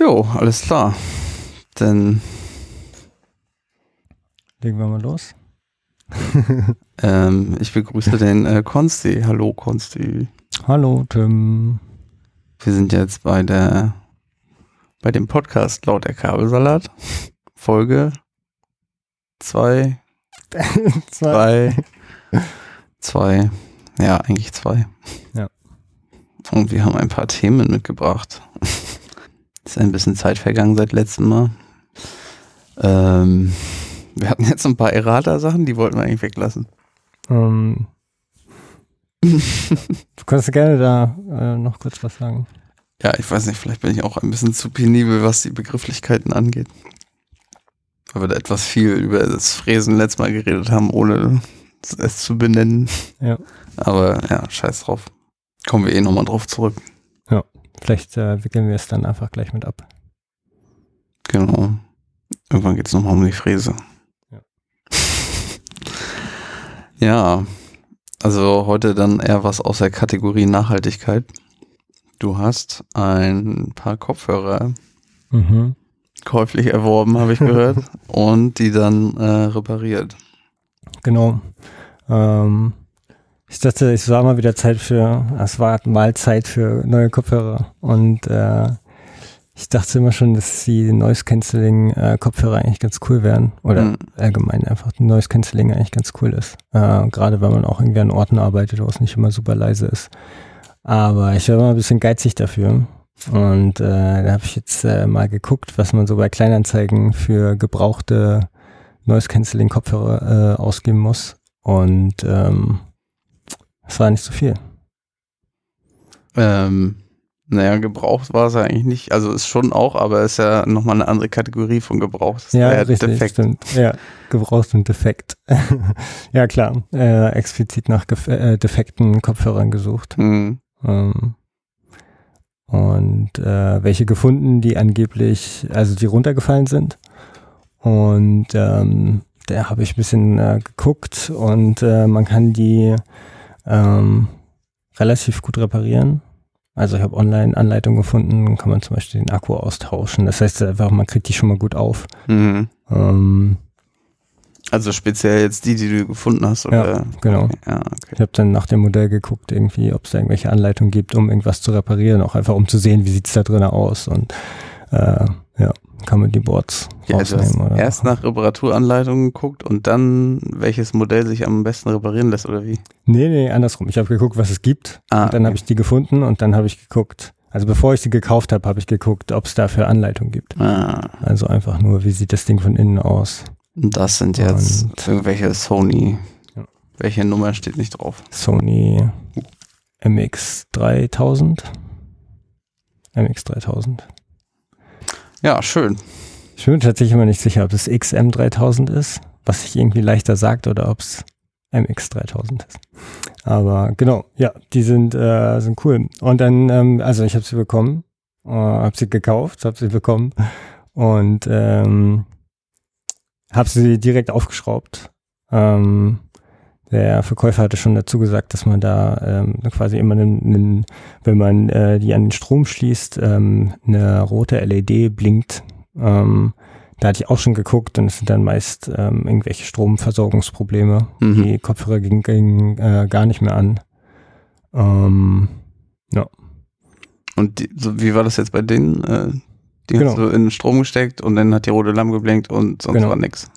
Jo, alles klar. Dann Legen wir mal los. ähm, ich begrüße den äh, Konsti. Hallo Konsti. Hallo Tim. Wir sind jetzt bei der bei dem Podcast laut der Kabelsalat. Folge zwei, zwei, zwei, ja, eigentlich zwei. Ja. Und wir haben ein paar Themen mitgebracht. Ist ein bisschen Zeit vergangen seit letztem Mal. Ähm, wir hatten jetzt ein paar Errata-Sachen, die wollten wir eigentlich weglassen. Ähm, du kannst gerne da äh, noch kurz was sagen. Ja, ich weiß nicht, vielleicht bin ich auch ein bisschen zu penibel, was die Begrifflichkeiten angeht. Weil wir da etwas viel über das Fräsen letztes Mal geredet haben, ohne es zu benennen. Ja. Aber ja, scheiß drauf. Kommen wir eh nochmal drauf zurück. Vielleicht äh, wickeln wir es dann einfach gleich mit ab. Genau. Irgendwann geht es nochmal um die Fräse. Ja. ja, also heute dann eher was aus der Kategorie Nachhaltigkeit. Du hast ein paar Kopfhörer Mhm. käuflich erworben, habe ich gehört, und die dann äh, repariert. Genau. Ähm, ich dachte, es war mal wieder Zeit für, es war mal Zeit für neue Kopfhörer. Und äh, ich dachte immer schon, dass die Noise Cancelling äh, Kopfhörer eigentlich ganz cool wären. Oder Mhm. allgemein einfach Noise Cancelling eigentlich ganz cool ist. Äh, Gerade wenn man auch irgendwie an Orten arbeitet, wo es nicht immer super leise ist. Aber ich war immer ein bisschen geizig dafür. Und äh, da habe ich jetzt äh, mal geguckt, was man so bei Kleinanzeigen für gebrauchte Noise Cancelling Kopfhörer äh, ausgeben muss. Und ähm, es war nicht so viel. Ähm, naja, gebraucht war es ja eigentlich nicht. Also ist schon auch, aber ist ja nochmal eine andere Kategorie von gebraucht. Das Ja, war richtig, defekt. stimmt. Ja, gebraucht und defekt. ja, klar. Äh, explizit nach äh, defekten Kopfhörern gesucht. Hm. Ähm, und äh, welche gefunden, die angeblich, also die runtergefallen sind. Und ähm, da habe ich ein bisschen äh, geguckt und äh, man kann die ähm, relativ gut reparieren. Also ich habe online Anleitungen gefunden, kann man zum Beispiel den Akku austauschen. Das heißt einfach, man kriegt die schon mal gut auf. Mhm. Ähm, Also speziell jetzt die, die du gefunden hast, oder? genau. Okay, ja, okay. Ich habe dann nach dem Modell geguckt, irgendwie, ob es da irgendwelche Anleitungen gibt, um irgendwas zu reparieren, auch einfach um zu sehen, wie sieht's da drin aus und äh, ja, kann man die Boards Ja, also rausnehmen oder erst nach Reparaturanleitungen geguckt und dann welches Modell sich am besten reparieren lässt, oder wie? Nee, nee, andersrum. Ich habe geguckt, was es gibt Ah, und dann okay. habe ich die gefunden und dann habe ich geguckt, also bevor ich sie gekauft habe, habe ich geguckt, ob es dafür Anleitungen gibt. Ah, Also einfach nur, wie sieht das Ding von innen aus. das sind jetzt Und- irgendwelche Sony. Ja. Welche Nummer steht nicht drauf? Sony MX3000. MX3000. Ja, schön. Ich bin tatsächlich immer nicht sicher, ob es XM3000 ist, was sich irgendwie leichter sagt, oder ob es MX3000 ist. Aber genau, ja, die sind, äh, sind cool. Und dann, ähm, also ich habe sie bekommen, äh, habe sie gekauft, habe sie bekommen und ähm, habe sie direkt aufgeschraubt. Ähm, der Verkäufer hatte schon dazu gesagt, dass man da ähm, quasi immer, einen, einen, wenn man äh, die an den Strom schließt, ähm, eine rote LED blinkt. Ähm, da hatte ich auch schon geguckt und es sind dann meist ähm, irgendwelche Stromversorgungsprobleme. Mhm. Die Kopfhörer gingen, gingen äh, gar nicht mehr an. Ähm, Und die, so, wie war das jetzt bei denen? Äh, die Genau. hast du in den Strom gesteckt und dann hat die rote Lampe geblinkt und sonst Genau. war nix.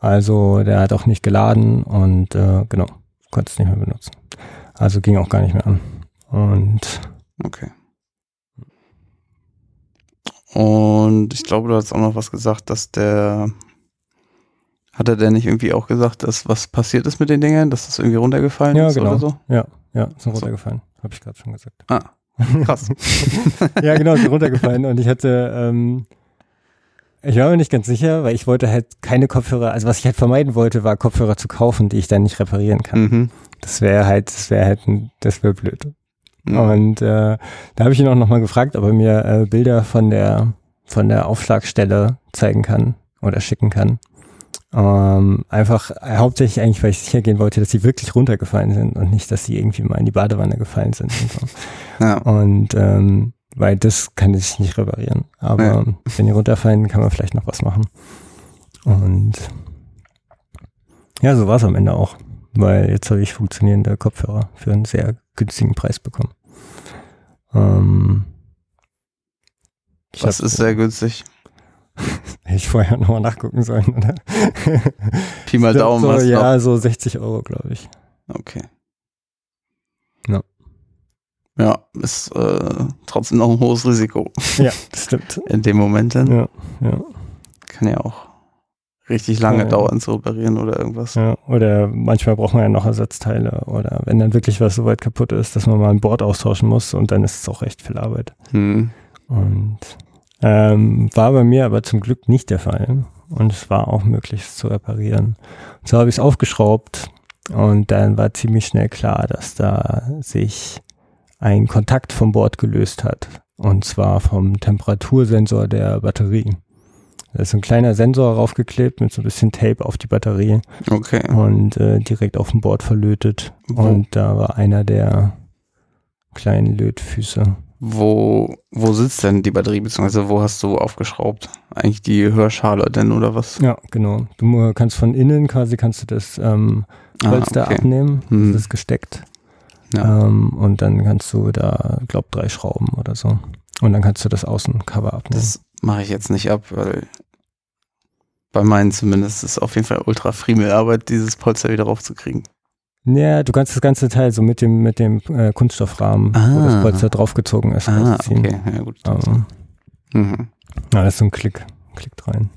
Also der hat auch nicht geladen und äh, genau, konnte es nicht mehr benutzen. Also ging auch gar nicht mehr an. Und Okay. Und ich glaube, du hast auch noch was gesagt, dass der hat er denn nicht irgendwie auch gesagt, dass was passiert ist mit den Dingern, dass das irgendwie runtergefallen Ja, ist genau. oder so? ja, ja, sind So. runtergefallen. Habe ich gerade schon gesagt. Ah, krass. ja, genau, sind runtergefallen und ich hatte, ähm, ich war mir nicht ganz sicher, weil ich wollte halt keine Kopfhörer, also was ich halt vermeiden wollte, war Kopfhörer zu kaufen, die ich dann nicht reparieren kann. mhm. Das wäre halt, das wäre halt, ein, das wäre blöd. Mhm. Und äh, da habe ich ihn auch nochmal gefragt, ob er mir äh, Bilder von der von der Aufschlagstelle zeigen kann oder schicken kann. Ähm, einfach äh, hauptsächlich eigentlich, weil ich sicher gehen wollte, dass sie wirklich runtergefallen sind und nicht, dass sie irgendwie mal in die Badewanne gefallen sind. Und, so. Ja. und ähm, weil das kann ich nicht reparieren. Aber Ja. wenn die runterfallen, kann man vielleicht noch was machen. Und ja, so war es am Ende auch, weil jetzt habe ich funktionierende Kopfhörer für einen sehr günstigen Preis bekommen. Ähm, Was hab- ist sehr günstig? Hätte ich vorher nochmal nachgucken sollen, oder? Pi mal Daumen so, was ja, so 60 Euro, glaube ich. Okay. Ja. Ist äh, trotzdem noch ein hohes Risiko. Ja, das stimmt. In dem Moment dann Ja, ja, kann ja auch richtig lange Ja. dauern zu reparieren oder irgendwas. ja. Oder manchmal braucht man ja noch Ersatzteile. Oder wenn dann wirklich was so weit kaputt ist, dass man mal ein Board austauschen muss und dann ist es auch echt viel Arbeit. Hm. Und ähm, war bei mir aber zum Glück nicht der Fall. Und es war auch möglich, es zu reparieren. Und so habe ich es aufgeschraubt und dann war ziemlich schnell klar, dass da sich ein Kontakt vom Board gelöst hat. Und zwar vom Temperatursensor der Batterie. Da ist so ein kleiner Sensor raufgeklebt mit so ein bisschen Tape auf die Batterie Okay. und äh, direkt auf dem Board verlötet. Wo? Und da war einer der kleinen Lötfüße. Wo, wo sitzt denn die Batterie, beziehungsweise wo hast du aufgeschraubt? Eigentlich die Hörschale denn oder was? Ja, genau. Du kannst von innen quasi kannst du das ähm, Polster Ah, okay. abnehmen, Hm. das ist gesteckt. Ja. Ähm, und dann kannst du da, glaub, drei Schrauben oder so. Und dann kannst du das Außencover abnehmen. Das mache ich jetzt nicht ab, weil bei meinen zumindest ist auf jeden Fall ultra Friemelarbeit, dieses Polster wieder raufzukriegen. ja, du kannst das ganze Teil so mit dem, mit dem äh, Kunststoffrahmen, wo Ah. das Polster draufgezogen ist, Ah, rausziehen. okay, ja gut. Ähm, Mhm. ja, das ist so ein Klick, klickt rein.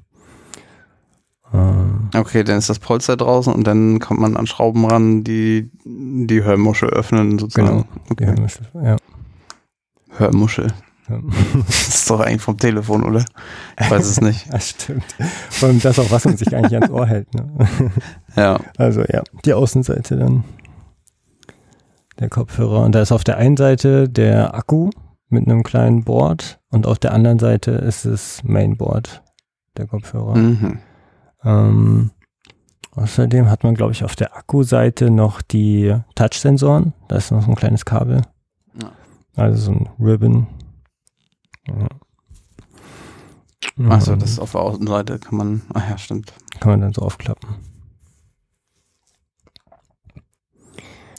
Ähm, Okay, dann ist das Polster draußen und dann kommt man an Schrauben ran, die die Hörmuschel öffnen sozusagen. Genau. Okay. Hörmuschel, ja. Hörmuschel. ja. Das ist doch eigentlich vom Telefon, oder? Ich weiß es nicht. Das stimmt. Allem das auch, was man sich eigentlich ans Ohr hält. Ne? Ja. Also ja, die Außenseite dann der Kopfhörer. Und da ist auf der einen Seite der Akku mit einem kleinen Board und auf der anderen Seite ist das Mainboard der Kopfhörer. Mhm. Ähm, außerdem hat man, glaube ich, auf der Akkuseite noch die Touch-Sensoren. Da ist noch so ein kleines Kabel. Ja. Also so ein Ribbon. Ja. Achso, Ähm, das ist auf der Außenseite kann man. Ach ja, stimmt. kann man dann so aufklappen.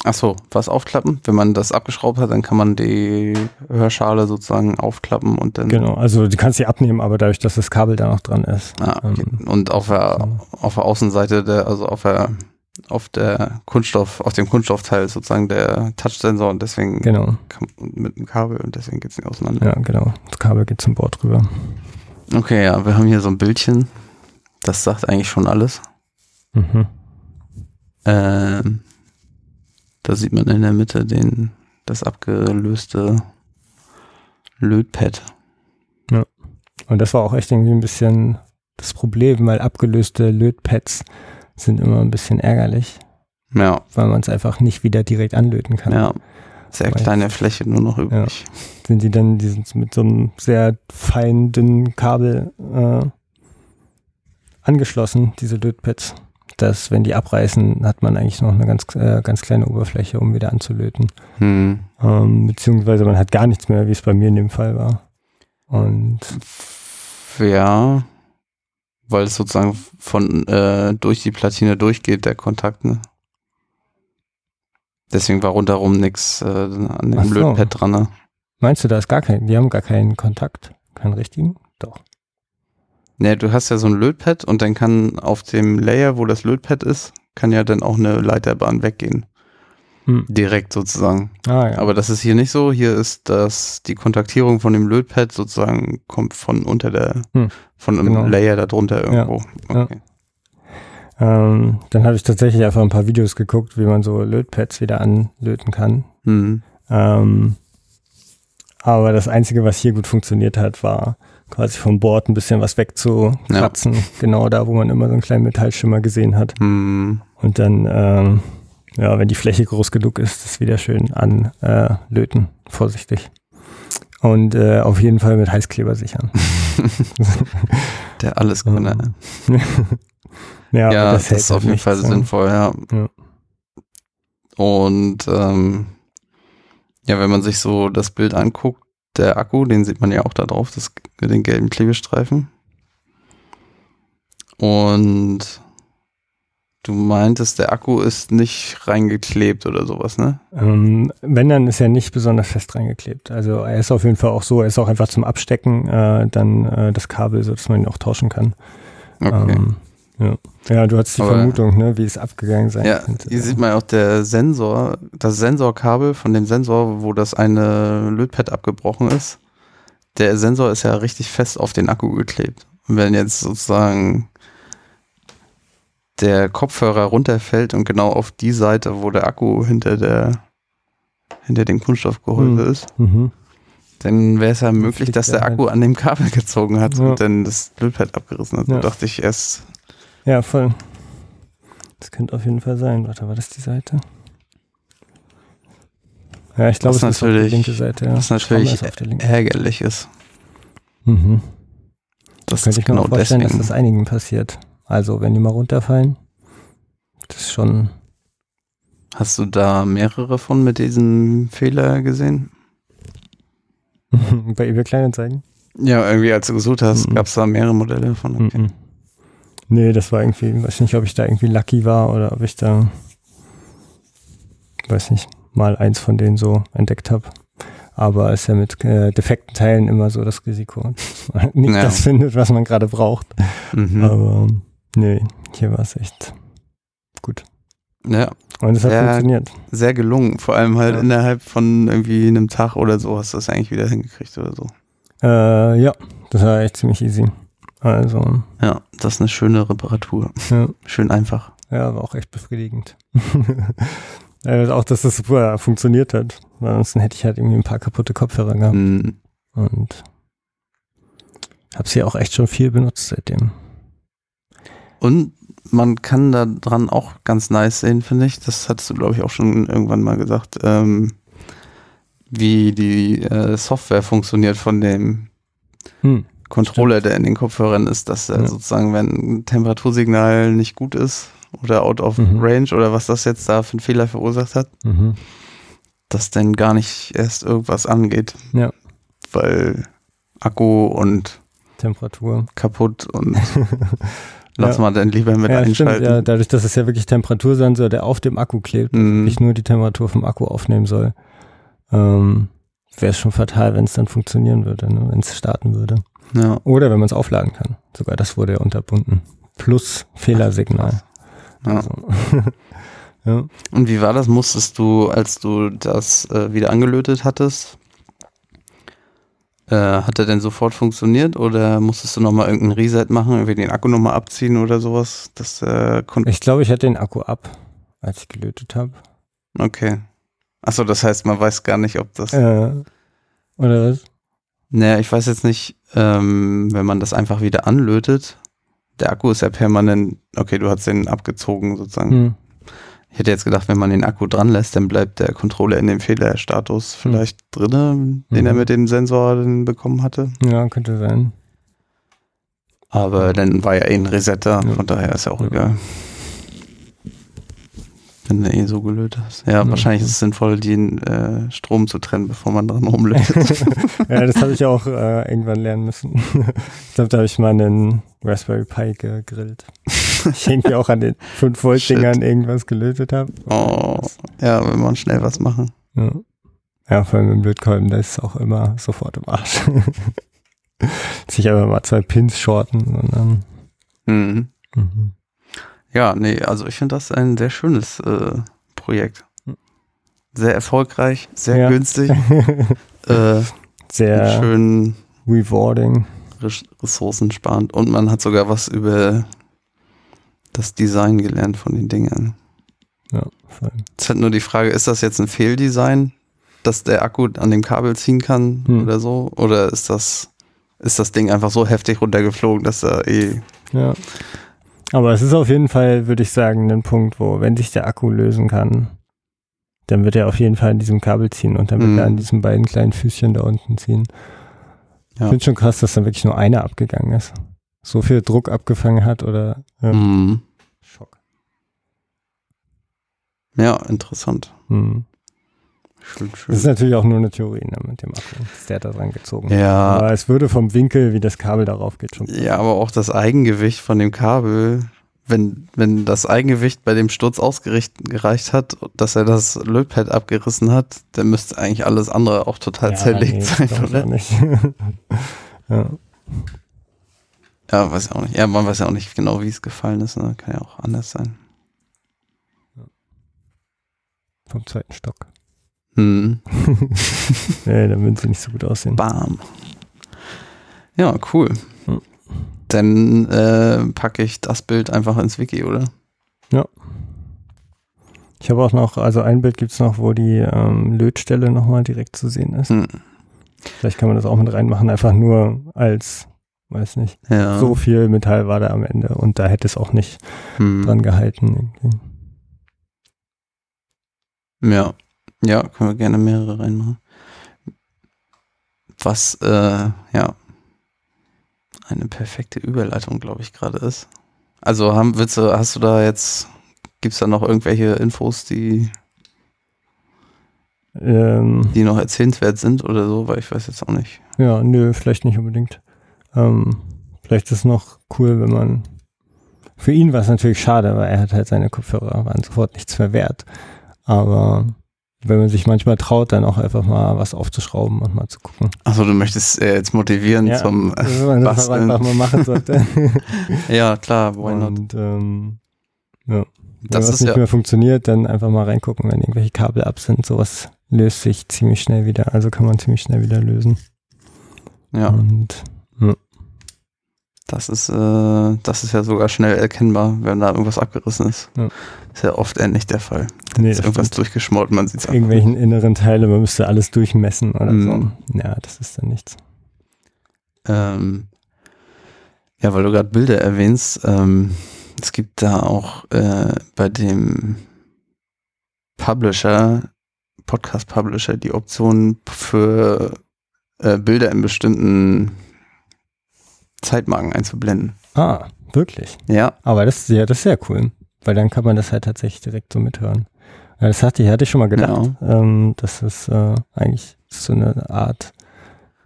Achso, was aufklappen? Wenn man das abgeschraubt hat, dann kann man die Hörschale sozusagen aufklappen und dann. Genau, also du kannst sie abnehmen, aber dadurch, dass das Kabel da noch dran ist. Ah, okay. Ähm, Und auf der, so. auf der Außenseite der, also auf der, auf der Kunststoff, auf dem Kunststoffteil sozusagen der Touchsensor und deswegen Genau, kann, mit dem Kabel und deswegen geht's nicht auseinander. ja, genau. Das Kabel geht zum Board rüber. Okay, ja, wir haben hier so ein Bildchen. Das sagt eigentlich schon alles. Mhm. Ähm, da sieht man in der Mitte den, das abgelöste Lötpad. Und das war auch echt irgendwie ein bisschen das Problem, weil abgelöste Lötpads sind immer ein bisschen ärgerlich, Ja, weil man es einfach nicht wieder direkt anlöten kann. ja. Sehr Weiß. kleine Fläche nur noch übrig. Sind die dann, die sind mit so einem sehr feinen, dünnen Kabel äh, angeschlossen, diese Lötpads. Dass, wenn die abreißen, hat man eigentlich noch eine ganz, äh, ganz kleine Oberfläche, um wieder anzulöten. Hm. Ähm, beziehungsweise man hat gar nichts mehr, wie es bei mir in dem Fall war. Und Ja, weil es sozusagen von äh, durch die Platine durchgeht, der Kontakt, ne? Deswegen war rundherum nichts äh, an dem so. Lötpad dran, ne? meinst du, da ist gar kein, die haben gar keinen Kontakt? Keinen richtigen? Doch. Ne, du hast ja so ein Lötpad und dann kann auf dem Layer, wo das Lötpad ist, kann ja dann auch eine Leiterbahn weggehen. Hm. Direkt sozusagen. Ah ja. Aber das ist hier nicht so. Hier ist das, die Kontaktierung von dem Lötpad sozusagen kommt von unter der, Hm. von einem Genau. Layer da drunter irgendwo. Ja. Okay. ähm, dann habe ich tatsächlich einfach ein paar Videos geguckt, wie man so Lötpads wieder anlöten kann. Hm. Ähm, aber das Einzige, was hier gut funktioniert hat, war quasi vom Board ein bisschen was wegzukratzen. Genau da, wo man immer so einen kleinen Metallschimmer gesehen hat. Hm. Und dann, ähm, ja, wenn die Fläche groß genug ist, das wieder schön anlöten. Äh, löten. Vorsichtig. Und äh, auf jeden Fall mit Heißkleber sichern. Der alles Grüne. ja, Ja, aber das, hält ist halt auf jeden nichts, Fall ne? sinnvoll, ja. Ja. Und ähm, ja, wenn man sich so das Bild anguckt, der Akku, den sieht man ja auch da drauf, das, den gelben Klebestreifen. Und du meintest, der Akku ist nicht reingeklebt oder sowas, ne? Ähm, wenn, dann ist er nicht besonders fest reingeklebt. Also er ist auf jeden Fall auch so, er ist auch einfach zum Abstecken äh, dann äh, das Kabel, so dass man ihn auch tauschen kann. Okay. Ähm, ja. ja, du hattest die Aber- Vermutung, ne, wie es abgegangen sein Ja, könnte. hier sieht man auch der Sensor, das Sensorkabel von dem Sensor, wo das eine Lötpad abgebrochen ist. Der Sensor ist ja richtig fest auf den Akku geklebt. Und wenn jetzt sozusagen der Kopfhörer runterfällt und genau auf die Seite, wo der Akku hinter der hinter dem Kunststoffgehäuse Hm. ist, Mhm. dann wäre es ja möglich, dass der Akku an dem Kabel gezogen hat Ja. und dann das Lötpad abgerissen hat. Ja. So dachte ich erst, Ja, voll. Das könnte auf jeden Fall sein. Warte, war das die Seite? Ja, ich glaube, es ist auf die linke Seite. Ja. was natürlich ist ärgerlich ist. Mhm. Das Könnte ist ich mir genau auch vorstellen, deswegen. dass das einigen passiert. Also, wenn die mal runterfallen, das ist schon. Hast du da mehrere von mit diesem Fehler gesehen? bei eBay Kleinanzeigen? Ja, irgendwie als du gesucht hast, Mhm. gab es da mehrere Modelle von. Okay. Mhm. Nee, das war irgendwie, weiß nicht, ob ich da irgendwie lucky war oder ob ich da, weiß nicht, mal eins von denen so entdeckt habe. Aber ist ja mit äh, defekten Teilen immer so das Risiko, dass man nicht Ja. das findet, was man gerade braucht. Mhm. Aber nee, hier war es echt gut. Ja, Und es hat Ja. funktioniert. sehr gelungen. Vor allem halt Ja. innerhalb von irgendwie einem Tag oder so hast du das eigentlich wieder hingekriegt oder so. Äh, ja, das war echt ziemlich easy. Also, Ja, das ist eine schöne Reparatur. ja. Schön einfach. Ja, war auch echt befriedigend. äh, auch, dass das super funktioniert hat. Ansonsten hätte ich halt irgendwie ein paar kaputte Kopfhörer gehabt. Mhm. Und habe sie auch echt schon viel benutzt seitdem. Und man kann da dran auch ganz nice sehen, finde ich. Das hattest du, glaube ich, auch schon irgendwann mal gesagt, ähm, wie die äh, Software funktioniert von dem Hm. Controller, der in den Kopfhörern ist, dass er Ja. sozusagen, wenn ein Temperatursignal nicht gut ist oder out of Mhm. range oder was das jetzt da für einen Fehler verursacht hat, Mhm. dass dann gar nicht erst irgendwas angeht. Ja. Weil Akku und Temperatur. kaputt und lass Ja. mal dann lieber mit ja, stimmt. einschalten. Ja, dadurch, dass es ja wirklich Temperatursensor, der auf dem Akku klebt, Mhm. nicht nur die Temperatur vom Akku aufnehmen soll, ähm, wäre es schon fatal, wenn es dann funktionieren würde, ne? wenn es starten würde. Ja. Oder wenn man es aufladen kann. Sogar das wurde ja unterbunden. Plus Fehlersignal. Ja. Also, ja. Und wie war das? Musstest du, als du das äh, wieder angelötet hattest, äh, hat er denn sofort funktioniert oder musstest du nochmal irgendeinen Reset machen, irgendwie den Akku nochmal abziehen oder sowas? Das äh. Ich glaube, ich hatte den Akku ab, als ich gelötet habe. Okay. Achso, das heißt, man weiß gar nicht, ob das. Äh, oder was? Naja, ich weiß jetzt nicht, ähm, wenn man das einfach wieder anlötet. Der Akku ist ja permanent, okay, du hast den abgezogen sozusagen. Hm. Ich hätte jetzt gedacht, wenn man den Akku dran lässt, dann bleibt der Controller in dem Fehlerstatus vielleicht drinne, den er Mhm. mit dem Sensor dann bekommen hatte. Ja, könnte sein. Aber dann war ja eh ein Reset da, Ja. von daher ist ja auch Ja. egal. Wenn du eh so gelötet hast. Ja, Ja. wahrscheinlich ist es sinnvoll, den äh, Strom zu trennen, bevor man dran rumlötet. ja, das habe ich auch äh, irgendwann lernen müssen. ich glaube, da habe ich mal einen Raspberry Pi gegrillt. Ich irgendwie auch an den 5-Volt-Dingern irgendwas gelötet habe. oh, ja, wenn man schnell was machen. Ja. ja, vor allem im Blödkolben, der ist auch immer sofort im Arsch. Sich aber mal zwei Pins shorten und dann. Mhm. Mhm. Ja, nee, also ich finde das ein sehr schönes äh, Projekt. Sehr erfolgreich, sehr Ja. günstig, äh, Sehr schön rewarding. res- ressourcensparend und man hat sogar was über das Design gelernt von den Dingern. Ja, voll. Es ist halt nur die Frage, ist das jetzt ein Fehldesign, dass der Akku an dem Kabel ziehen kann Hm. oder so? Oder ist das, ist das Ding einfach so heftig runtergeflogen, dass er eh. Ja. Aber es ist auf jeden Fall, würde ich sagen, ein Punkt, wo, wenn sich der Akku lösen kann, dann wird er auf jeden Fall in diesem Kabel ziehen und dann wird Mhm. er an diesen beiden kleinen Füßchen da unten ziehen. Ja. Ich finde schon krass, dass da wirklich nur einer abgegangen ist. So viel Druck abgefangen hat oder ja. Mhm. Schock. Ja, interessant. Hm. Schön, Das ist schön. natürlich auch nur eine Theorie ne, mit dem Akku. Ist der da dran gezogen. Ja, Aber es würde vom Winkel, wie das Kabel darauf geht, schon. ja, aber auch das Eigengewicht von dem Kabel, wenn, wenn das Eigengewicht bei dem Sturz ausgereicht hat, dass er das Lötpad abgerissen hat, dann müsste eigentlich alles andere auch total Ja, zerlegt nee, sein, oder? nicht. ja. Ja, weiß auch nicht. Ja, man weiß ja auch nicht genau, wie es gefallen ist. Ne? Kann ja auch anders sein. Vom zweiten Stock. Hm. Nee, dann würden sie nicht so gut aussehen. Bam. Ja, cool. Hm. Dann äh, packe ich das Bild einfach ins Wiki, oder? Ich habe auch noch, also ein Bild gibt's noch, wo die ähm, Lötstelle nochmal direkt zu sehen ist. Hm. Vielleicht kann man das auch mit reinmachen, einfach nur als, weiß nicht, Ja. so viel Metall war da am Ende und da hätte es auch nicht Hm. dran gehalten. Irgendwie. Ja. Ja, können wir gerne mehrere reinmachen. Was, äh, ja, eine perfekte Überleitung, glaube ich, gerade ist. Also haben, willst du, hast du da jetzt, gibt's da noch irgendwelche Infos, die, Ähm, die noch erzählenswert sind oder so? Weil ich weiß jetzt auch nicht. ja, nö, vielleicht nicht unbedingt. Ähm, vielleicht ist es noch cool, wenn man. Für ihn war es natürlich schade, weil er hat halt seine Kopfhörer, waren sofort nichts mehr wert. Aber wenn man sich manchmal traut, dann auch einfach mal was aufzuschrauben und mal zu gucken. Achso, du möchtest äh, jetzt motivieren Ja, zum, dass man das Basteln. einfach mal machen sollte. ja, klar, why not? und ähm, ja. Wenn Das was nicht ja, mehr funktioniert, dann einfach mal reingucken, wenn irgendwelche Kabel ab sind. Sowas löst sich ziemlich schnell wieder. Also kann man ziemlich schnell wieder lösen. ja, Und das ist, äh, das ist ja sogar schnell erkennbar, wenn da irgendwas abgerissen ist. Ja. Ist ja oft ähnlich der Fall. nee, ist irgendwas stimmt. durchgeschmort, man sieht es irgendwelchen inneren Teile, man müsste alles durchmessen oder Mhm. so. Ja, das ist dann nichts. Ähm, ja, weil du gerade Bilder erwähnst, ähm, es gibt da auch äh, bei dem Publisher, Podcast-Publisher, die Option für äh, Bilder in bestimmten Zeitmarken einzublenden. Ah, wirklich. Ja, Aber das, ja, das ist sehr cool, weil dann kann man das halt tatsächlich direkt so mithören. Ja, das hatte ich, hatte ich schon mal gedacht. Ähm, das ist äh, eigentlich so eine Art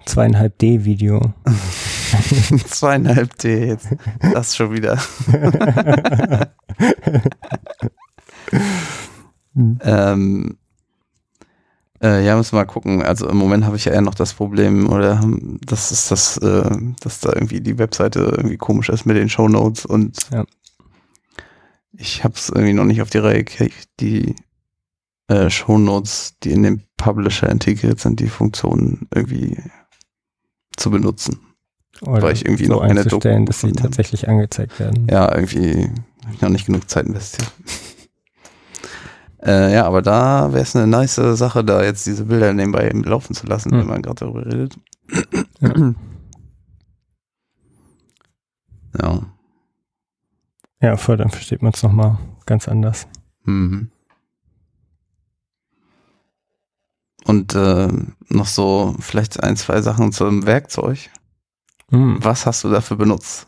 zweieinhalb D-Video. zweieinhalb D jetzt. Das schon wieder. Ähm, äh, ja, müssen wir mal gucken. Also im Moment habe ich ja eher noch das Problem, oder das ist das, äh, dass da irgendwie die Webseite irgendwie komisch ist mit den Shownotes und Ja. ich habe es irgendwie noch nicht auf die Reihe gekriegt, die äh, Shownotes, die in dem Publisher integriert sind, die Funktionen irgendwie zu benutzen. Oder Weil ich irgendwie so noch eine Doku dass sie tatsächlich angezeigt werden. Ja, irgendwie habe ich noch nicht genug Zeit investiert. Äh, ja, aber da wäre es eine nice Sache, da jetzt diese Bilder nebenbei laufen zu lassen, Hm. wenn man gerade darüber redet. Ja. ja. Ja, voll, dann versteht man es nochmal ganz anders. Mhm. Und äh, noch so vielleicht ein, zwei Sachen zum Werkzeug. Hm. Was hast du dafür benutzt?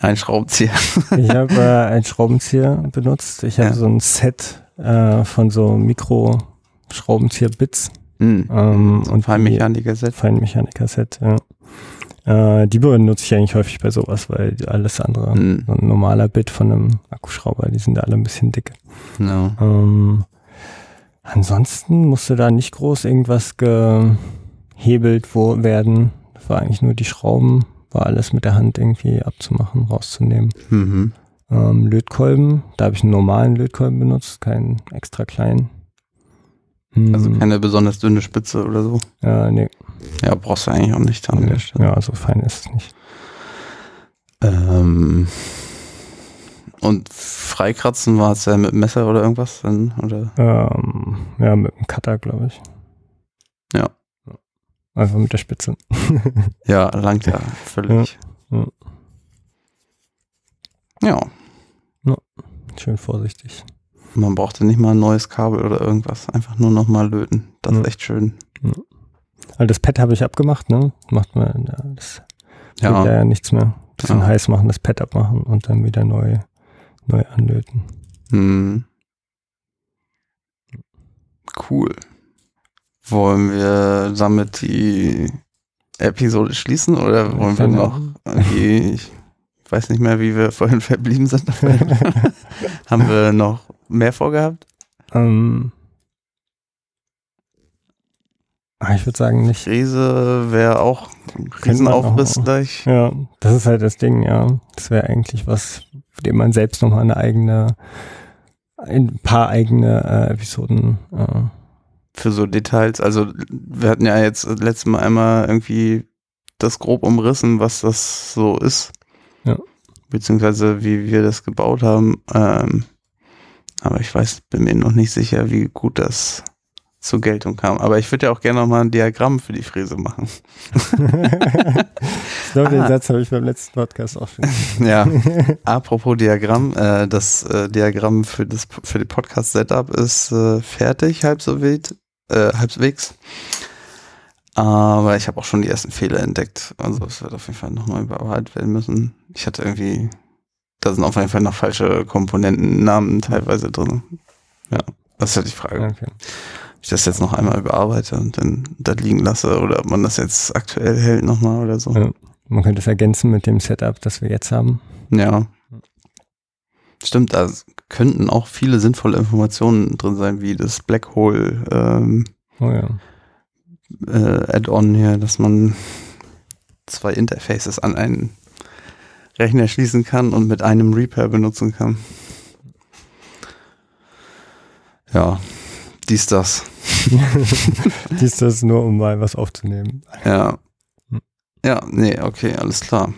Ein Schraubenzieher. Ich habe äh, einen Schraubenzieher benutzt. Ich habe Ja. so ein Set äh, von so Mikro-Schraubenzieher-Bits Hm. ähm, und Feinmechaniker-Set. Feinmechaniker-Set, ja. Äh, die benutze ich eigentlich häufig bei sowas, weil alles andere, Hm. so ein normaler Bit von einem Akkuschrauber, die sind alle ein bisschen dick. Ja. Ähm, ansonsten musste da nicht groß irgendwas gehebelt wo werden. Das war eigentlich nur die Schrauben, war alles mit der Hand irgendwie abzumachen, rauszunehmen. Mhm. Ähm, Lötkolben, da habe ich einen normalen Lötkolben benutzt, keinen extra kleinen. Hm, Also keine besonders dünne Spitze oder so. äh, nee, Ja, brauchst du eigentlich auch nicht an der Stelle. ja, so fein ist es nicht. Ähm, und freikratzen war es ja mit dem Messer oder irgendwas dann? Oder? Ähm, ja, mit dem Cutter, glaube ich. Ja. Einfach mit der Spitze. Ja, langt ja völlig. Ja, Ja, Schön vorsichtig. man brauchte nicht mal ein neues Kabel oder irgendwas. Einfach nur nochmal löten. Das ist Ja. echt schön. Also das Pad habe ich abgemacht, ne? Macht man, ja, das Ja, ja nichts mehr. Bisschen Ja. heiß machen, das Pad abmachen und dann wieder neu, neu anlöten. hm. Cool. Wollen wir damit die Episode schließen oder wollen wir noch irgendwie, ich weiß nicht mehr, wie wir vorhin verblieben sind. Haben wir noch mehr vorgehabt? Ähm, ah, ich würde sagen nicht. Krise wäre auch ein Riesenaufriss gleich. Ja, das ist halt das Ding, ja. Das wäre eigentlich was, für dem man selbst nochmal eine eigene, ein paar eigene äh, Episoden äh, für so Details. Also wir hatten ja jetzt letztes Mal einmal irgendwie das grob umrissen, was das so ist. Beziehungsweise wie wir das gebaut haben. Ähm, aber ich weiß, bin mir noch nicht sicher, wie gut das zur Geltung kam. Aber ich würde ja auch gerne nochmal ein Diagramm für die Fräse machen. ich glaube, den ah. Satz habe ich beim letzten Podcast auch schon. ja. Apropos Diagramm, äh, das äh, Diagramm für das für die Podcast-Setup ist äh, fertig, halb so wild, äh, halbwegs. Aber ich habe auch schon die ersten Fehler entdeckt. Also es wird auf jeden Fall nochmal überarbeitet werden müssen. Ich hatte irgendwie, da sind auf jeden Fall noch falsche Komponentennamen teilweise drin. Ja, das ist ja die Frage. Okay. Ob ich das jetzt noch einmal überarbeite und dann da liegen lasse oder ob man das jetzt aktuell hält nochmal oder so. Ja, man könnte es ergänzen mit dem Setup, das wir jetzt haben. Ja. Stimmt, da könnten auch viele sinnvolle Informationen drin sein, wie das Black Hole ähm, oh ja. Äh, Add-on hier, dass man zwei Interfaces an einen Rechner schließen kann und mit einem Repair benutzen kann. Ja, dies, das. dies, das nur, um mal was aufzunehmen. Ja. Ja, nee, okay, alles klar.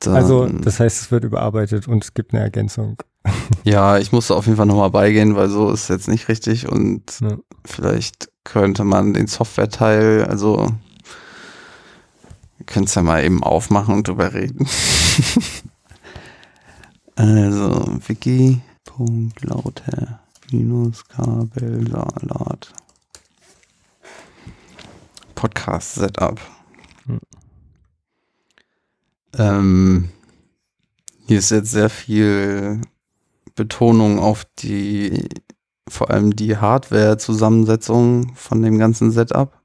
Dann, also, das heißt, es wird überarbeitet und es gibt eine Ergänzung. Ja, ich musste auf jeden Fall nochmal beigehen, weil so ist jetzt nicht richtig und ja. vielleicht könnte man den Software-Teil, also könntest ja mal eben aufmachen und drüber reden. also wiki.lauter minus Kabelsalat Podcast Setup. Hm. Ähm, hier ist jetzt sehr viel Betonung auf die, vor allem die Hardware-Zusammensetzung von dem ganzen Setup.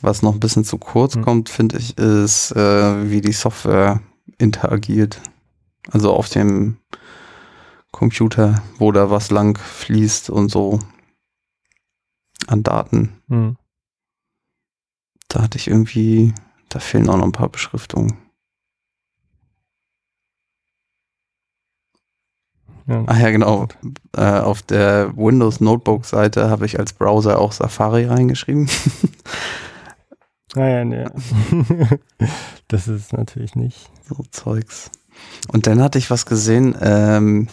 Was noch ein bisschen zu kurz mhm. kommt, finde ich, ist, äh, wie die Software interagiert. Also auf dem Computer, wo da was lang fließt und so an Daten. Mhm. Da hatte ich irgendwie, da fehlen auch noch ein paar Beschriftungen. Ja. Ach ja, genau. Äh, auf der Windows Notebook Seite habe ich als Browser auch Safari reingeschrieben. Naja, ah nee. das ist natürlich nicht. So Zeugs. Und dann hatte ich was gesehen. Ähm,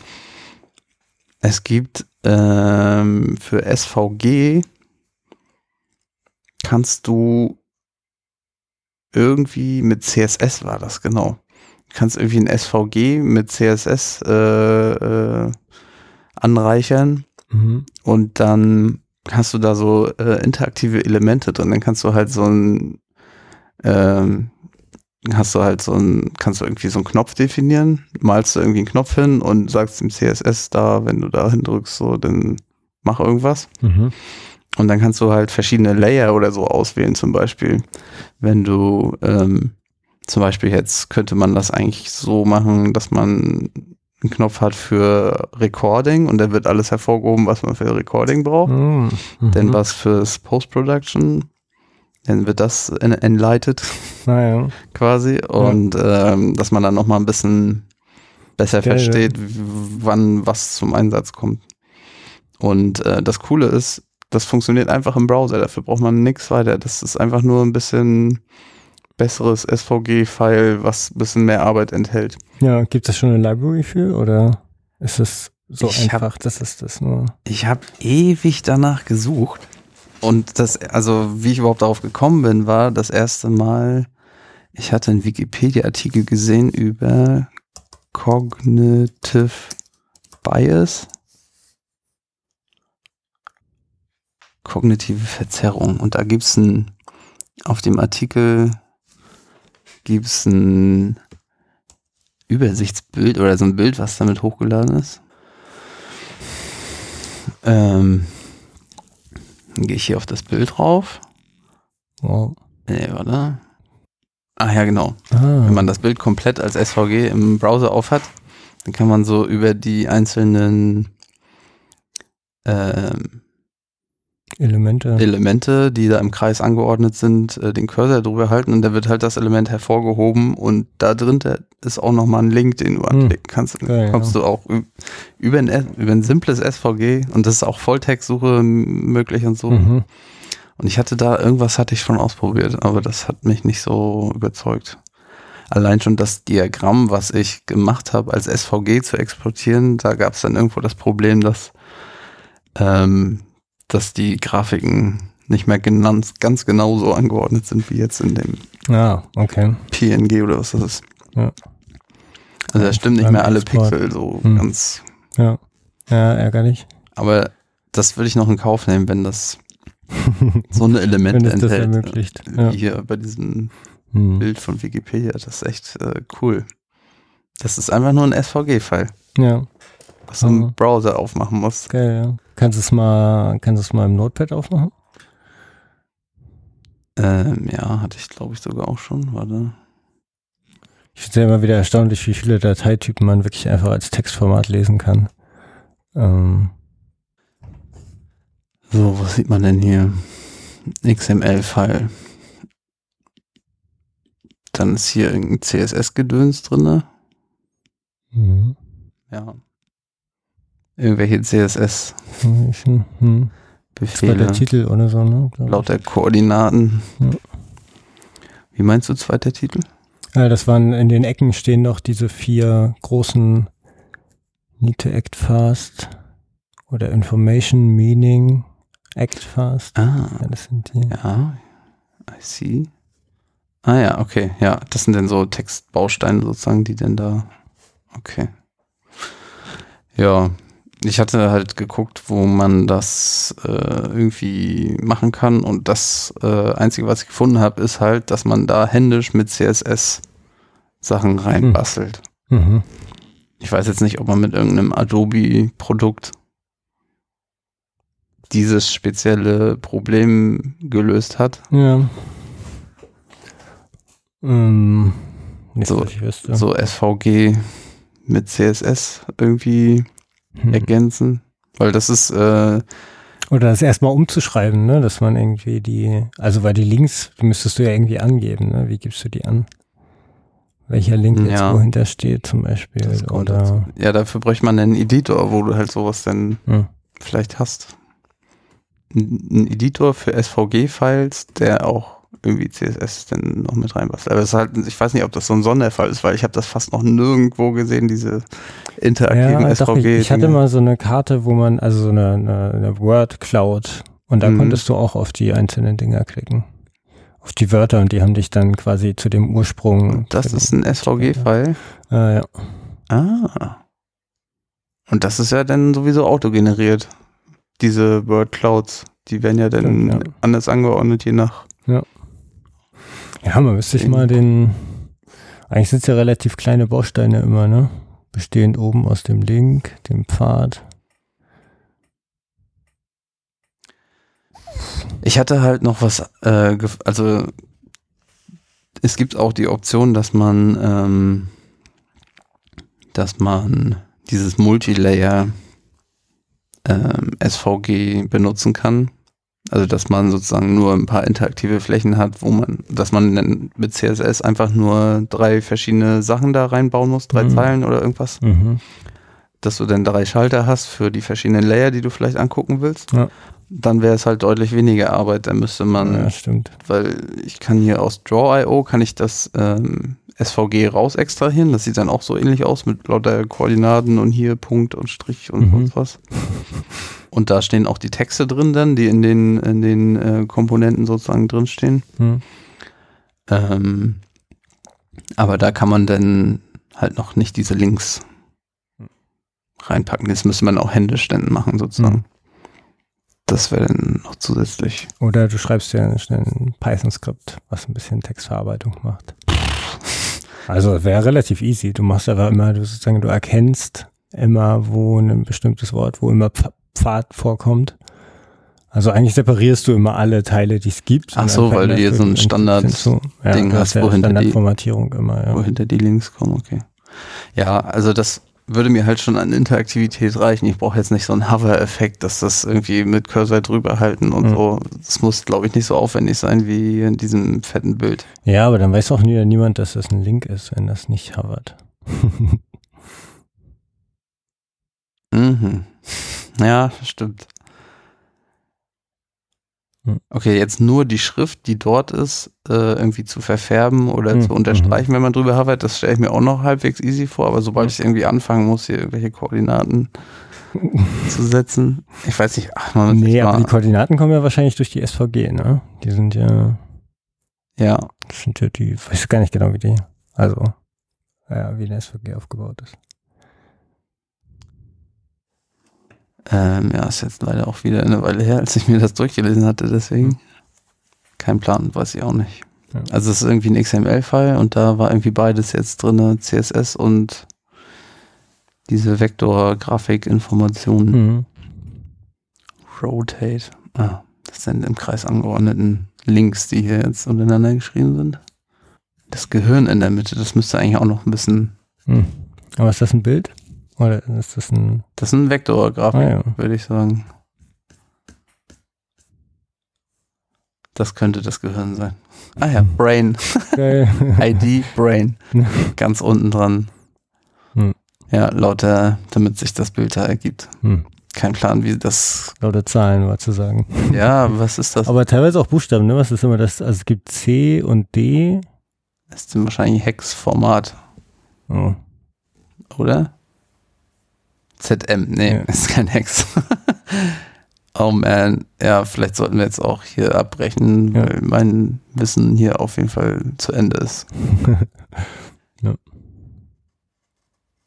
es gibt ähm, für SVG kannst du irgendwie mit CSS war das genau kannst irgendwie ein SVG mit CSS äh, äh, anreichern mhm. und dann hast du da so äh, interaktive Elemente drin. Dann kannst du halt so ein ähm, hast du halt so ein, kannst du irgendwie so einen Knopf definieren, malst du irgendwie einen Knopf hin und sagst dem CSS da, wenn du da hindrückst, so, dann mach irgendwas. Mhm. Und dann kannst du halt verschiedene Layer oder so auswählen, zum Beispiel, wenn du ähm, zum Beispiel jetzt könnte man das eigentlich so machen, dass man einen Knopf hat für Recording und dann wird alles hervorgehoben, was man für Recording braucht. Mhm. Dann was fürs Post-Production. Dann wird das enlightet ah, ja. quasi und ja. ähm, dass man dann nochmal ein bisschen besser Geil, versteht, wann was zum Einsatz kommt. Und äh, das Coole ist, das funktioniert einfach im Browser. Dafür braucht man nichts weiter. Das ist einfach nur ein bisschen besseres SVG-File, was ein bisschen mehr Arbeit enthält. Ja, gibt es schon eine Library für oder ist es so ich einfach, hab, dass es das nur? Ich habe ewig danach gesucht und das, also wie ich überhaupt darauf gekommen bin, war das erste Mal, ich hatte einen Wikipedia-Artikel gesehen über Cognitive Bias. Kognitive Verzerrung. Und da gibt's ein, auf dem Artikel gibt es ein Übersichtsbild oder so ein Bild, was damit hochgeladen ist. Ähm, Dann gehe ich hier auf das Bild drauf. Wow. Nee, warte. Ah ja, genau. Ah. Wenn man das Bild komplett als SVG im Browser aufhat, dann kann man so über die einzelnen ähm, Elemente. Elemente, die da im Kreis angeordnet sind, äh, den Cursor drüber halten und da wird halt das Element hervorgehoben und da drin ist auch nochmal ein Link, den du anklicken kannst. Dann Geil, kommst du auch über ein, über ein simples SVG und das ist auch Volltextsuche möglich und so. Mhm. Und ich hatte da, irgendwas hatte ich schon ausprobiert, aber das hat mich nicht so überzeugt. Allein schon das Diagramm, was ich gemacht habe, als SVG zu exportieren, da gab es dann irgendwo das Problem, dass, ähm, dass die Grafiken nicht mehr genannt, ganz genau so angeordnet sind wie jetzt in dem Ah, okay. PNG oder was das ist. Ja. Also da Ja, stimmen nicht mehr alle Export. Pixel so Hm. ganz. Ja. Ja, ärgerlich. Aber das würde ich noch in Kauf nehmen, wenn das so eine Elemente enthält. ermöglicht. Wie Ja. Hier bei diesem Hm. Bild von Wikipedia. Das ist echt äh, cool. Das ist einfach nur ein SVG-File, ja, was du im. Browser aufmachen musst. geil, ja. Kannst du es mal, kannst es mal im Notepad aufmachen? Ähm, ja, hatte ich glaube ich sogar auch schon. Warte. Ich finde es ja immer wieder erstaunlich, wie viele Dateitypen man wirklich einfach als Textformat lesen kann. Ähm, So, was sieht man denn hier? XML-File. Dann ist hier irgendein CSS-Gedöns drinne. mhm. Ja. Irgendwelche CSS-Befehle. Hm, hm. War der Titel oder so, ne? Lauter Koordinaten. Ja. Wie meinst du zweiter Titel? Ja, das waren in den Ecken stehen noch diese vier großen Need to act fast oder Information Meaning Act fast. Ah, Ja, das sind die. ja. I see. Ah ja, okay. Ja, das sind dann so Textbausteine sozusagen, die denn da. Okay. Ja, ich hatte halt geguckt, wo man das äh, irgendwie machen kann und das äh, Einzige, was ich gefunden habe, ist halt, dass man da händisch mit CSS Sachen reinbastelt. Mhm. Ich weiß jetzt nicht, ob man mit irgendeinem Adobe-Produkt dieses spezielle Problem gelöst hat. Ja. Ähm, nicht, So- ich. So SVG mit CSS irgendwie Hm. ergänzen. Weil das ist, äh, Oder das erstmal umzuschreiben, ne? Dass man irgendwie die, also weil die Links, die müsstest du ja irgendwie angeben, ne? Wie gibst du die an? Welcher Link jetzt Ja. wohinter steht zum Beispiel. Oder dazu. ja, dafür bräuchte man einen Editor, wo du halt sowas dann hm. vielleicht hast. Ein Editor für SVG-Files, der auch irgendwie CSS dann noch mit reinbastelt. Aber es ist halt, ich weiß nicht, ob das so ein Sonderfall ist, weil ich habe das fast noch nirgendwo gesehen, diese interaktiven Ja, SVG. ich, ich hatte mal so eine Karte, wo man, also so eine, eine, eine Word Cloud und da Mhm. konntest du auch auf die einzelnen Dinger klicken. Auf die Wörter und die haben dich dann quasi zu dem Ursprung. Und das ist ein SVG-File. Äh, ja. Ah. Und das ist ja dann sowieso autogeneriert. Diese Word Clouds, die werden ja dann ja. anders angeordnet, je nach. ja, man müsste sich mal den. Eigentlich sind es ja relativ kleine Bausteine immer, ne? Bestehend oben aus dem Link, dem Pfad. Ich hatte halt noch was, äh, also es gibt auch die Option, dass man, ähm, dass man dieses Multilayer ähm, SVG benutzen kann. Also dass man sozusagen nur ein paar interaktive Flächen hat, wo man, dass man dann mit CSS einfach nur drei verschiedene Sachen da reinbauen muss, drei Mhm. Zeilen oder irgendwas, Mhm. dass du dann drei Schalter hast für die verschiedenen Layer, die du vielleicht angucken willst. Ja. Dann wäre es halt deutlich weniger Arbeit. Da müsste man ja, stimmt. weil ich kann hier aus Draw.io kann ich das ähm, SVG raus extrahieren. Das sieht dann auch so ähnlich aus mit lauter Koordinaten und hier Punkt und Strich und Mhm. sonst was. Und da stehen auch die Texte drin dann, die in den, in den äh, Komponenten sozusagen drinstehen. Hm. Ähm, aber da kann man dann halt noch nicht diese Links reinpacken. Das müsste man auch händisch dann machen sozusagen. Mhm. Das wäre dann noch zusätzlich. Oder du schreibst ja schnell ein Python-Skript, was ein bisschen Textverarbeitung macht. Also wäre relativ easy. Du machst aber immer, du sozusagen, du erkennst immer, wo ein bestimmtes Wort, wo immer Pf- Pfad vorkommt. Also eigentlich separierst du immer alle Teile, die es gibt. Ach so, weil du hier so ein Standard-Ding ja, hast, wo hinter die, immer, ja. wo hinter die Links kommen, okay. Ja, also das würde mir halt schon an Interaktivität reichen. Ich brauche jetzt nicht so einen Hover-Effekt, dass das irgendwie mit Cursor drüber halten und mhm. so. Das muss, glaube ich, nicht so aufwendig sein wie in diesem fetten Bild. Ja, aber dann weiß auch nie, niemand, dass das ein Link ist, wenn das nicht hovert. mhm. Ja, stimmt. Hm. Okay, jetzt nur die Schrift, die dort ist, äh, irgendwie zu verfärben oder mhm. zu unterstreichen, wenn man drüber hovert, das stelle ich mir auch noch halbwegs easy vor, aber sobald ich irgendwie anfangen muss, hier irgendwelche Koordinaten zu setzen, ich weiß nicht, ach man Nee, aber die Koordinaten kommen ja wahrscheinlich durch die SVG, ne? Die sind ja. Ja. Das sind ja die, ich weiß gar nicht genau, wie die, also, ja, wie eine SVG aufgebaut ist. Ähm, ja, ist jetzt leider auch wieder eine Weile her, als ich mir das durchgelesen hatte, deswegen. Kein Plan, weiß ich auch nicht. Ja. Also es ist irgendwie ein XML-File und da war irgendwie beides jetzt drin, CSS und diese Vektor-Grafik-Informationen. Mhm. Rotate. Ah, das sind im Kreis angeordneten Links, die hier jetzt untereinander geschrieben sind. Das Gehirn in der Mitte, das müsste eigentlich auch noch ein bisschen. Mhm. Aber ist das ein Bild? Oder ist das ein. Das ist ein Vektorgrafik, ah, ja. würde ich sagen. Das könnte das Gehirn sein. Ah ja, Brain. ID Brain. Ganz unten dran. Hm. Ja, lauter, damit sich das Bild da ergibt. Hm. Kein Plan, wie das. Lauter Zahlen war zu sagen. Ja, was ist das? Aber teilweise auch Buchstaben, ne? Was ist immer das? Also es gibt C und D. Das ist wahrscheinlich Hex-Format. Oh. Oder? ZM, nee, ja. ist kein Hex. oh man, ja, vielleicht sollten wir jetzt auch hier abbrechen, ja. weil mein Wissen hier auf jeden Fall zu Ende ist. ja.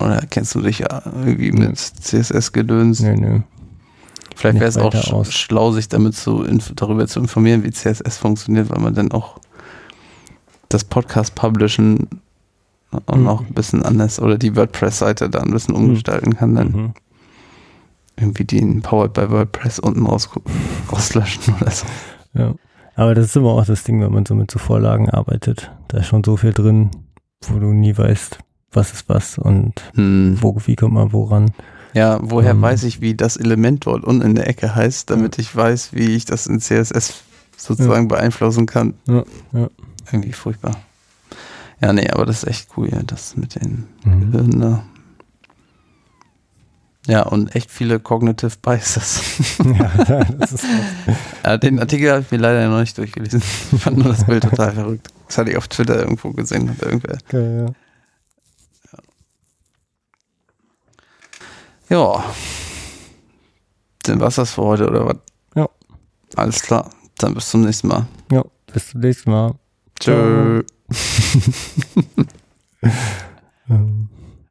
Oder kennst du dich ja irgendwie mit CSS-Gedöns? Nee, nee. Vielleicht wäre es auch aus. schlau, sich damit zu darüber zu informieren, wie CSS funktioniert, weil man dann auch das Podcast auch mhm. noch ein bisschen anders oder die WordPress-Seite da ein bisschen umgestalten kann, dann mhm. irgendwie den Powered by WordPress unten raus, rauslöschen oder so. Ja. Aber das ist immer auch das Ding, wenn man so mit so Vorlagen arbeitet. Da ist schon so viel drin, wo du nie weißt, was ist was und hm. wo, wie kommt man woran. Ja, woher ähm. weiß ich, wie das Element dort unten in der Ecke heißt, damit ich weiß, wie ich das in CSS sozusagen ja. beeinflussen kann. Ja, ja. Irgendwie furchtbar. Ja, nee, aber das ist echt cool, ja, das mit den mhm. Gehirnen da. Ja, und echt viele Cognitive Biases. Ja, das ist ja, den Artikel habe ich mir leider noch nicht durchgelesen. Ich fand nur das Bild total verrückt. Das hatte ich auf Twitter irgendwo gesehen. Hat irgendwer. Okay, ja. Ja. Dann war es das für heute, oder was? Ja. Alles klar. Dann bis zum nächsten Mal. Ja, bis zum nächsten Mal. Tschö. ähm.